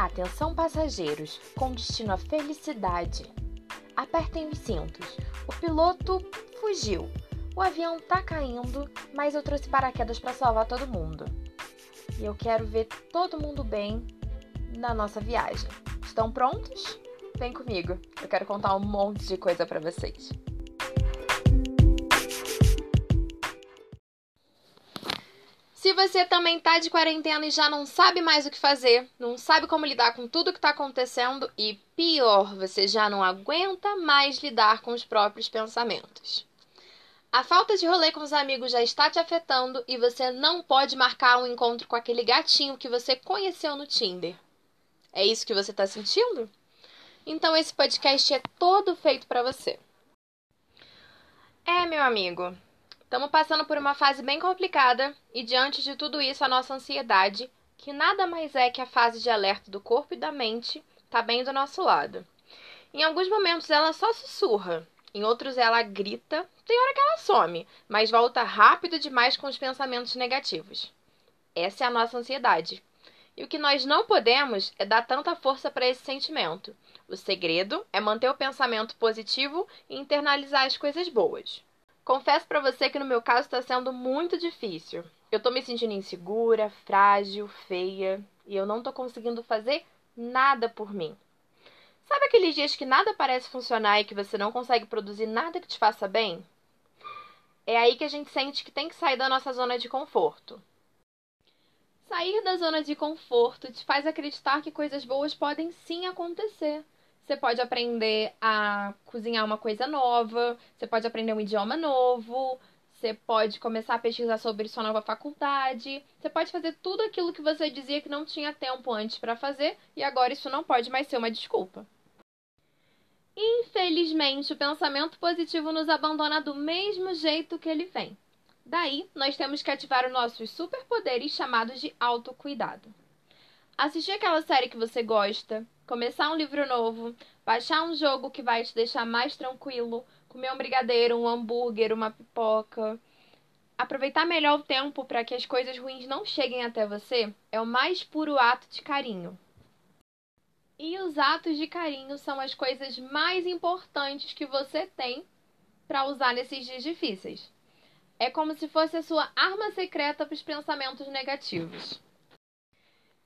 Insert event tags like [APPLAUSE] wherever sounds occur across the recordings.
Atenção passageiros, com destino à felicidade. Apertem os cintos. O piloto fugiu. O avião tá caindo, mas eu trouxe paraquedas para salvar todo mundo. E eu quero ver todo mundo bem na nossa viagem. Estão prontos? Vem comigo. Eu quero contar um monte de coisa para vocês. Se você também tá de quarentena e já não sabe mais o que fazer, não sabe como lidar com tudo que tá acontecendo e pior, você já não aguenta mais lidar com os próprios pensamentos. A falta de rolê com os amigos já está te afetando e você não pode marcar um encontro com aquele gatinho que você conheceu no Tinder. É isso que você está sentindo? Então esse podcast é todo feito para você. É, meu amigo, Estamos passando por uma fase bem complicada e, diante de tudo isso, a nossa ansiedade, que nada mais é que a fase de alerta do corpo e da mente, está bem do nosso lado. Em alguns momentos ela só sussurra, em outros ela grita, tem hora que ela some, mas volta rápido demais com os pensamentos negativos. Essa é a nossa ansiedade. E o que nós não podemos é dar tanta força para esse sentimento. O segredo é manter o pensamento positivo e internalizar as coisas boas. Confesso para você que no meu caso está sendo muito difícil. Eu tô me sentindo insegura, frágil, feia e eu não tô conseguindo fazer nada por mim. Sabe aqueles dias que nada parece funcionar e que você não consegue produzir nada que te faça bem? É aí que a gente sente que tem que sair da nossa zona de conforto. Sair da zona de conforto te faz acreditar que coisas boas podem sim acontecer. Você pode aprender a cozinhar uma coisa nova, você pode aprender um idioma novo, você pode começar a pesquisar sobre sua nova faculdade, você pode fazer tudo aquilo que você dizia que não tinha tempo antes para fazer e agora isso não pode mais ser uma desculpa. Infelizmente, o pensamento positivo nos abandona do mesmo jeito que ele vem. Daí, nós temos que ativar os nossos superpoderes chamados de autocuidado. Assistir aquela série que você gosta, começar um livro novo, baixar um jogo que vai te deixar mais tranquilo, comer um brigadeiro, um hambúrguer, uma pipoca. Aproveitar melhor o tempo para que as coisas ruins não cheguem até você é o mais puro ato de carinho. E os atos de carinho são as coisas mais importantes que você tem para usar nesses dias difíceis. É como se fosse a sua arma secreta para os pensamentos negativos.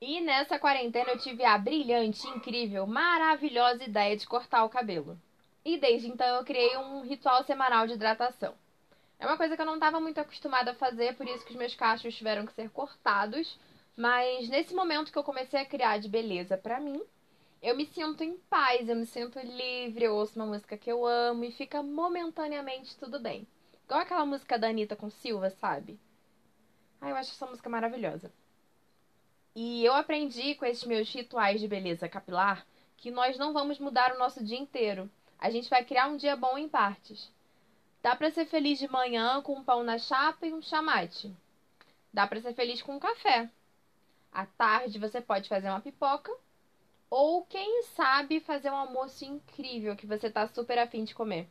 E nessa quarentena eu tive a brilhante, incrível, maravilhosa ideia de cortar o cabelo. E desde então eu criei um ritual semanal de hidratação. É uma coisa que eu não estava muito acostumada a fazer, por isso que os meus cachos tiveram que ser cortados. Mas nesse momento que eu comecei a criar de beleza para mim, eu me sinto em paz, eu me sinto livre, eu ouço uma música que eu amo e fica momentaneamente tudo bem. Igual aquela música da Anitta com Silva, sabe? Ah, eu acho essa música maravilhosa. E eu aprendi com esses meus rituais de beleza capilar que nós não vamos mudar o nosso dia inteiro. A gente vai criar um dia bom em partes. Dá para ser feliz de manhã com um pão na chapa e um chamate. Dá para ser feliz com um café. À tarde você pode fazer uma pipoca ou quem sabe fazer um almoço incrível que você tá super afim de comer.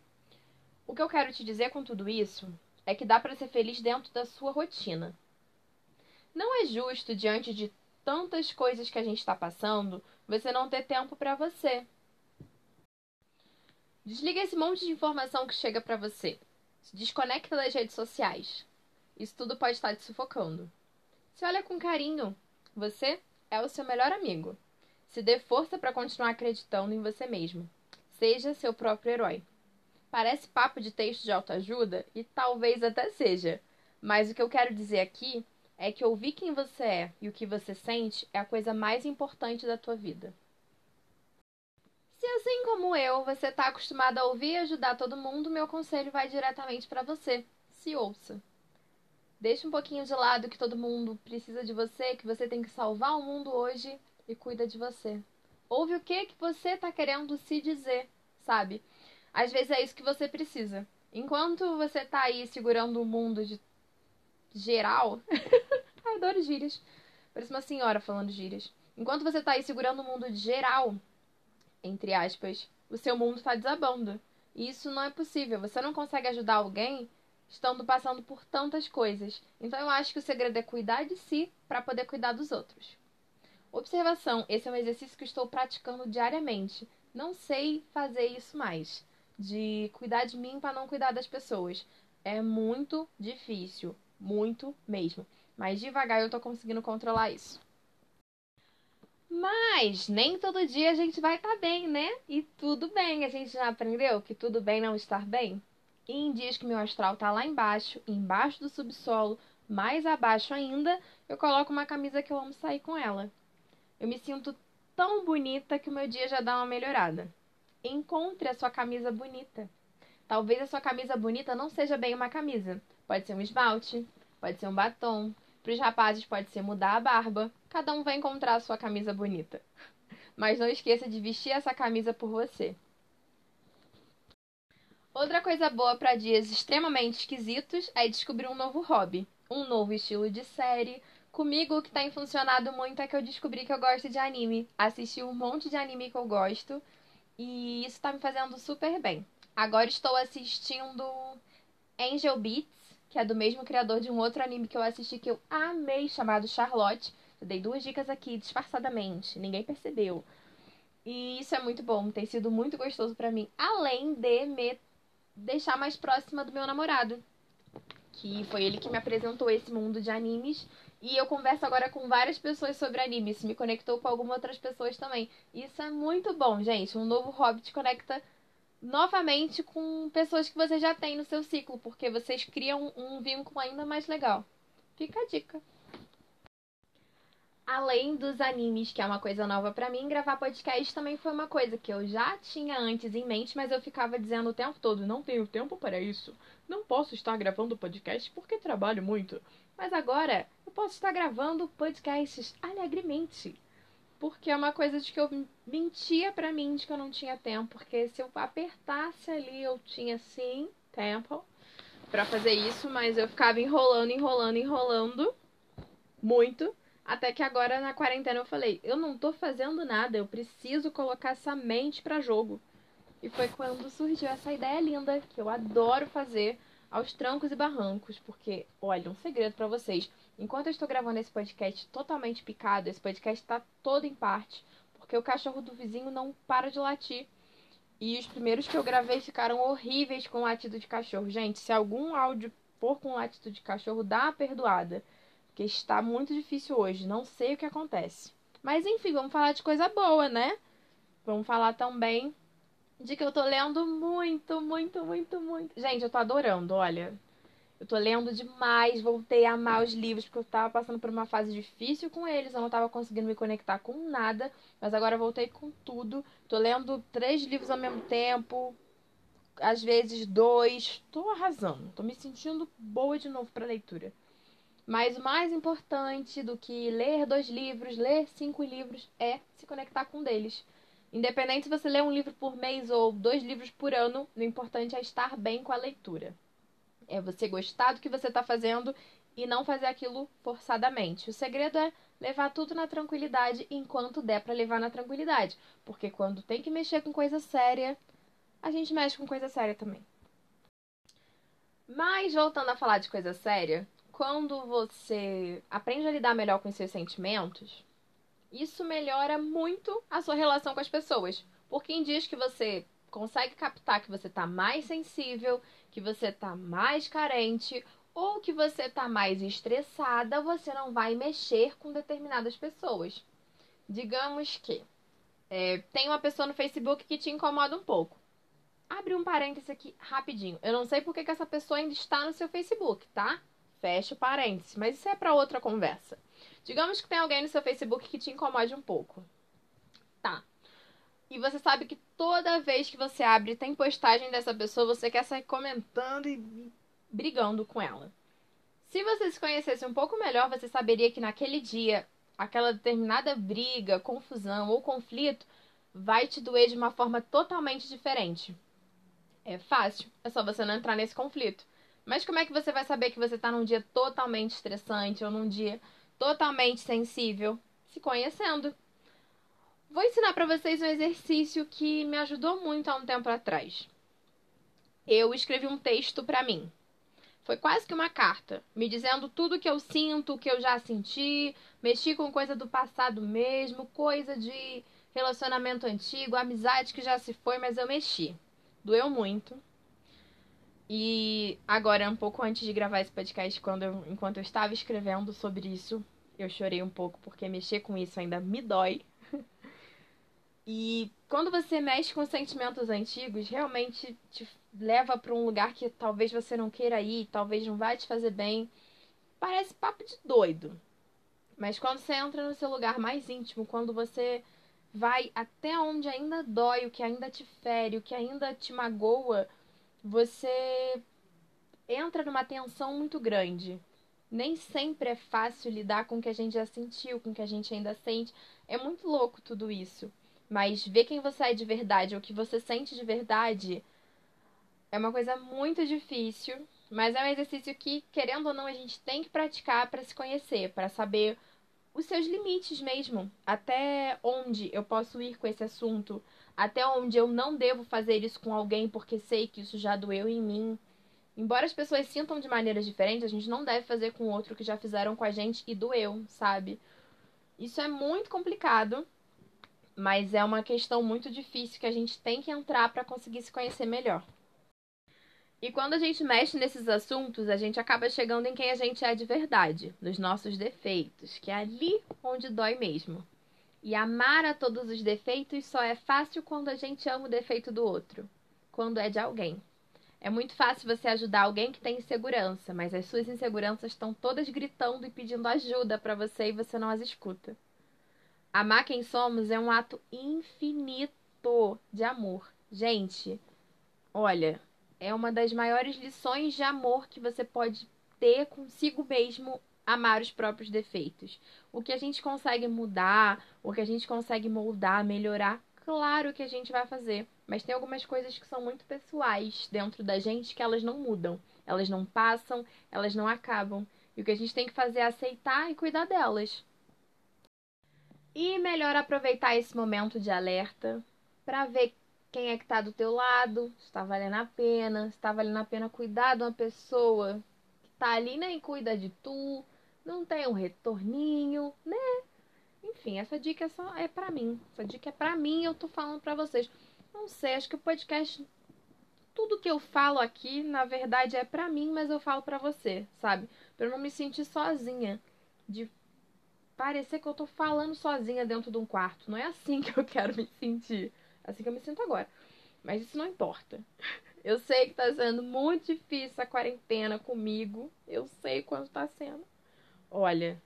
O que eu quero te dizer com tudo isso é que dá para ser feliz dentro da sua rotina. Não é justo diante de tantas coisas que a gente está passando, você não ter tempo para você. Desliga esse monte de informação que chega para você. Se desconecta das redes sociais. Isso tudo pode estar te sufocando. Se olha com carinho. Você é o seu melhor amigo. Se dê força para continuar acreditando em você mesmo. Seja seu próprio herói. Parece papo de texto de autoajuda e talvez até seja, mas o que eu quero dizer aqui é que ouvir quem você é e o que você sente é a coisa mais importante da tua vida. Se assim como eu, você está acostumado a ouvir e ajudar todo mundo, meu conselho vai diretamente para você. Se ouça. Deixe um pouquinho de lado que todo mundo precisa de você, que você tem que salvar o mundo hoje e cuida de você. Ouve o que que você está querendo se dizer, sabe? Às vezes é isso que você precisa. Enquanto você está aí segurando o mundo de geral. [LAUGHS] Adoro gírias. Parece uma senhora falando gírias. Enquanto você tá aí segurando o mundo geral, entre aspas, o seu mundo tá desabando. E isso não é possível. Você não consegue ajudar alguém estando passando por tantas coisas. Então eu acho que o segredo é cuidar de si para poder cuidar dos outros. Observação: esse é um exercício que estou praticando diariamente. Não sei fazer isso mais. De cuidar de mim para não cuidar das pessoas. É muito difícil. Muito mesmo. Mas devagar eu tô conseguindo controlar isso. Mas nem todo dia a gente vai estar tá bem, né? E tudo bem, a gente já aprendeu que tudo bem não estar bem? E em dias que meu astral tá lá embaixo, embaixo do subsolo, mais abaixo ainda, eu coloco uma camisa que eu amo sair com ela. Eu me sinto tão bonita que o meu dia já dá uma melhorada. Encontre a sua camisa bonita. Talvez a sua camisa bonita não seja bem uma camisa. Pode ser um esmalte, pode ser um batom. Para os rapazes pode ser mudar a barba. Cada um vai encontrar a sua camisa bonita. [LAUGHS] Mas não esqueça de vestir essa camisa por você. Outra coisa boa para dias extremamente esquisitos é descobrir um novo hobby, um novo estilo de série. Comigo, o que tem funcionado muito é que eu descobri que eu gosto de anime. Assisti um monte de anime que eu gosto e isso tá me fazendo super bem. Agora estou assistindo Angel Beats, que é do mesmo criador de um outro anime que eu assisti que eu amei, chamado Charlotte. Eu dei duas dicas aqui disfarçadamente, ninguém percebeu. E isso é muito bom, tem sido muito gostoso para mim, além de me deixar mais próxima do meu namorado, que foi ele que me apresentou esse mundo de animes. E eu converso agora com várias pessoas sobre animes, me conectou com algumas outras pessoas também. Isso é muito bom, gente. Um novo hobby te conecta novamente com pessoas que você já tem no seu ciclo, porque vocês criam um vínculo ainda mais legal. Fica a dica além dos animes, que é uma coisa nova para mim, gravar podcast também foi uma coisa que eu já tinha antes em mente, mas eu ficava dizendo o tempo todo: não tenho tempo para isso. Não posso estar gravando podcast porque trabalho muito. Mas agora eu posso estar gravando podcasts alegremente. Porque é uma coisa de que eu mentia para mim de que eu não tinha tempo, porque se eu apertasse ali eu tinha sim tempo para fazer isso, mas eu ficava enrolando, enrolando, enrolando muito até que agora na quarentena eu falei, eu não tô fazendo nada, eu preciso colocar essa mente para jogo. E foi quando surgiu essa ideia linda que eu adoro fazer aos trancos e barrancos, porque olha, um segredo para vocês. Enquanto eu estou gravando esse podcast totalmente picado, esse podcast está todo em parte, porque o cachorro do vizinho não para de latir. E os primeiros que eu gravei ficaram horríveis com latido de cachorro. Gente, se algum áudio for com latido de cachorro, dá uma perdoada que está muito difícil hoje. Não sei o que acontece. Mas enfim, vamos falar de coisa boa, né? Vamos falar também de que eu tô lendo muito, muito, muito, muito. Gente, eu tô adorando, olha. Eu tô lendo demais, voltei a amar os livros, porque eu tava passando por uma fase difícil com eles, eu não tava conseguindo me conectar com nada, mas agora voltei com tudo. Tô lendo três livros ao mesmo tempo, às vezes dois. Tô arrasando, tô me sentindo boa de novo pra leitura. Mas o mais importante do que ler dois livros, ler cinco livros, é se conectar com um deles. Independente se você lê um livro por mês ou dois livros por ano, o importante é estar bem com a leitura. É você gostar do que você está fazendo e não fazer aquilo forçadamente. O segredo é levar tudo na tranquilidade enquanto der para levar na tranquilidade. Porque quando tem que mexer com coisa séria, a gente mexe com coisa séria também. Mas voltando a falar de coisa séria, quando você aprende a lidar melhor com seus sentimentos, isso melhora muito a sua relação com as pessoas. Porque dias que você consegue captar que você está mais sensível, que você está mais carente ou que você está mais estressada, você não vai mexer com determinadas pessoas. Digamos que é, tem uma pessoa no Facebook que te incomoda um pouco. Abre um parêntese aqui rapidinho. Eu não sei porque que essa pessoa ainda está no seu Facebook, tá? Fecha o parênteses, mas isso é para outra conversa. Digamos que tem alguém no seu Facebook que te incomode um pouco. Tá. E você sabe que toda vez que você abre tem postagem dessa pessoa, você quer sair comentando e brigando com ela. Se você se conhecesse um pouco melhor, você saberia que naquele dia, aquela determinada briga, confusão ou conflito vai te doer de uma forma totalmente diferente. É fácil, é só você não entrar nesse conflito. Mas como é que você vai saber que você está num dia totalmente estressante ou num dia totalmente sensível? Se conhecendo. Vou ensinar para vocês um exercício que me ajudou muito há um tempo atrás. Eu escrevi um texto para mim. Foi quase que uma carta, me dizendo tudo que eu sinto, que eu já senti, mexi com coisa do passado mesmo, coisa de relacionamento antigo, amizade que já se foi, mas eu mexi. Doeu muito. E agora, um pouco antes de gravar esse podcast, quando eu, enquanto eu estava escrevendo sobre isso, eu chorei um pouco porque mexer com isso ainda me dói. E quando você mexe com sentimentos antigos, realmente te leva para um lugar que talvez você não queira ir, talvez não vai te fazer bem. Parece papo de doido. Mas quando você entra no seu lugar mais íntimo, quando você vai até onde ainda dói, o que ainda te fere, o que ainda te magoa, você entra numa tensão muito grande. Nem sempre é fácil lidar com o que a gente já sentiu, com o que a gente ainda sente. É muito louco tudo isso. Mas ver quem você é de verdade, o que você sente de verdade, é uma coisa muito difícil. Mas é um exercício que, querendo ou não, a gente tem que praticar para se conhecer, para saber os seus limites mesmo. Até onde eu posso ir com esse assunto. Até onde eu não devo fazer isso com alguém porque sei que isso já doeu em mim. Embora as pessoas sintam de maneiras diferentes, a gente não deve fazer com outro que já fizeram com a gente e doeu, sabe? Isso é muito complicado, mas é uma questão muito difícil que a gente tem que entrar para conseguir se conhecer melhor. E quando a gente mexe nesses assuntos, a gente acaba chegando em quem a gente é de verdade, nos nossos defeitos, que é ali onde dói mesmo. E amar a todos os defeitos só é fácil quando a gente ama o defeito do outro, quando é de alguém. É muito fácil você ajudar alguém que tem insegurança, mas as suas inseguranças estão todas gritando e pedindo ajuda para você e você não as escuta. Amar quem somos é um ato infinito de amor. Gente, olha, é uma das maiores lições de amor que você pode ter consigo mesmo amar os próprios defeitos. O que a gente consegue mudar, o que a gente consegue moldar, melhorar, claro que a gente vai fazer. Mas tem algumas coisas que são muito pessoais dentro da gente que elas não mudam. Elas não passam, elas não acabam. E o que a gente tem que fazer é aceitar e cuidar delas. E melhor aproveitar esse momento de alerta para ver quem é que tá do teu lado, se tá valendo a pena, se tá valendo a pena cuidar de uma pessoa que tá ali nem cuida de tu, não tem um retorninho, né? Enfim, essa dica é só é para mim. Essa dica é para mim, eu tô falando para vocês. Não sei, acho que o podcast tudo que eu falo aqui, na verdade é para mim, mas eu falo para você, sabe? Para eu não me sentir sozinha de parecer que eu tô falando sozinha dentro de um quarto. Não é assim [LAUGHS] que eu quero me sentir. É assim que eu me sinto agora. Mas isso não importa. Eu sei que tá sendo muito difícil a quarentena comigo. Eu sei quanto tá sendo. Olha,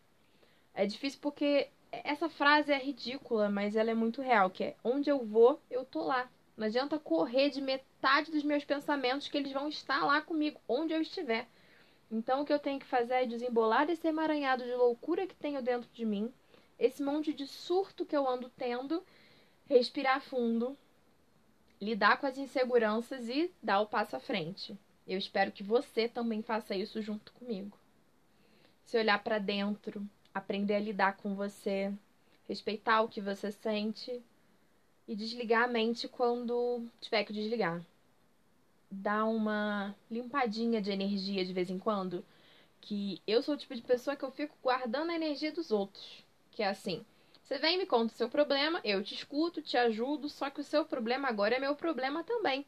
é difícil porque essa frase é ridícula, mas ela é muito real, que é onde eu vou, eu tô lá. Não adianta correr de metade dos meus pensamentos que eles vão estar lá comigo, onde eu estiver. Então o que eu tenho que fazer é desembolar esse emaranhado de loucura que tenho dentro de mim, esse monte de surto que eu ando tendo, respirar fundo, lidar com as inseguranças e dar o passo à frente. Eu espero que você também faça isso junto comigo. Se olhar para dentro, aprender a lidar com você, respeitar o que você sente e desligar a mente quando tiver que desligar dar uma limpadinha de energia de vez em quando. Que eu sou o tipo de pessoa que eu fico guardando a energia dos outros. Que é assim: você vem e me conta o seu problema, eu te escuto, te ajudo, só que o seu problema agora é meu problema também.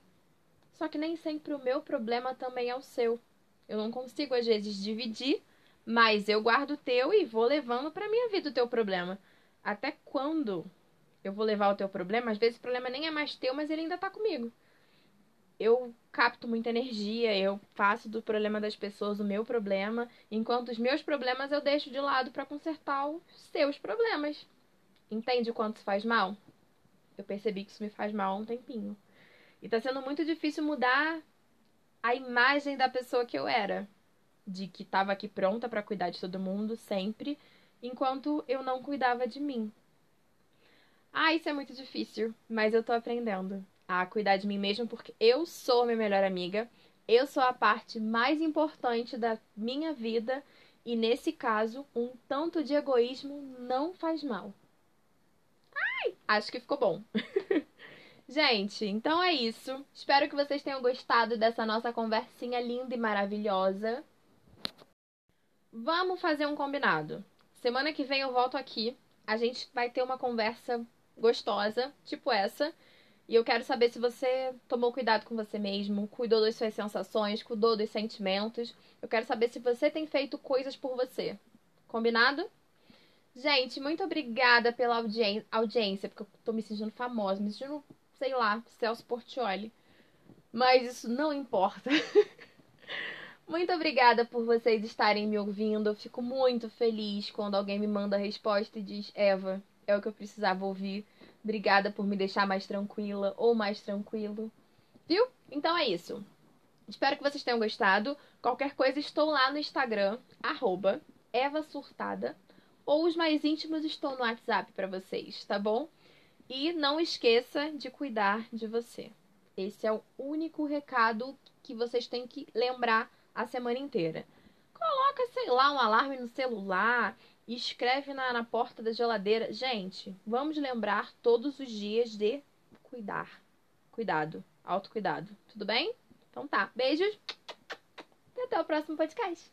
Só que nem sempre o meu problema também é o seu. Eu não consigo, às vezes, dividir, mas eu guardo o teu e vou levando pra minha vida o teu problema. Até quando eu vou levar o teu problema? Às vezes o problema nem é mais teu, mas ele ainda tá comigo eu capto muita energia, eu faço do problema das pessoas o meu problema, enquanto os meus problemas eu deixo de lado para consertar os seus problemas. Entende o quanto isso faz mal? Eu percebi que isso me faz mal há um tempinho. E tá sendo muito difícil mudar a imagem da pessoa que eu era, de que tava aqui pronta para cuidar de todo mundo sempre, enquanto eu não cuidava de mim. Ah, isso é muito difícil, mas eu tô aprendendo a cuidar de mim mesma, porque eu sou minha melhor amiga, eu sou a parte mais importante da minha vida e nesse caso, um tanto de egoísmo não faz mal. Ai, acho que ficou bom. [LAUGHS] Gente, então é isso. Espero que vocês tenham gostado dessa nossa conversinha linda e maravilhosa. Vamos fazer um combinado. Semana que vem eu volto aqui. A gente vai ter uma conversa gostosa, tipo essa. E eu quero saber se você tomou cuidado com você mesmo, cuidou das suas sensações, cuidou dos sentimentos. Eu quero saber se você tem feito coisas por você. Combinado? Gente, muito obrigada pela audi audiência, porque eu tô me sentindo famosa, me sentindo sei lá, Celso Portioli. Mas isso não importa. [LAUGHS] muito obrigada por vocês estarem me ouvindo. Eu fico muito feliz quando alguém me manda a resposta e diz: Eva, é o que eu precisava ouvir. Obrigada por me deixar mais tranquila ou mais tranquilo. Viu? Então é isso. Espero que vocês tenham gostado. Qualquer coisa, estou lá no Instagram, arroba Eva Surtada. Ou os mais íntimos estão no WhatsApp para vocês, tá bom? E não esqueça de cuidar de você. Esse é o único recado que vocês têm que lembrar a semana inteira. Coloca, sei lá, um alarme no celular, escreve na, na porta da geladeira. Gente, vamos lembrar todos os dias de cuidar. Cuidado, autocuidado. Tudo bem? Então tá. Beijos. E até o próximo podcast.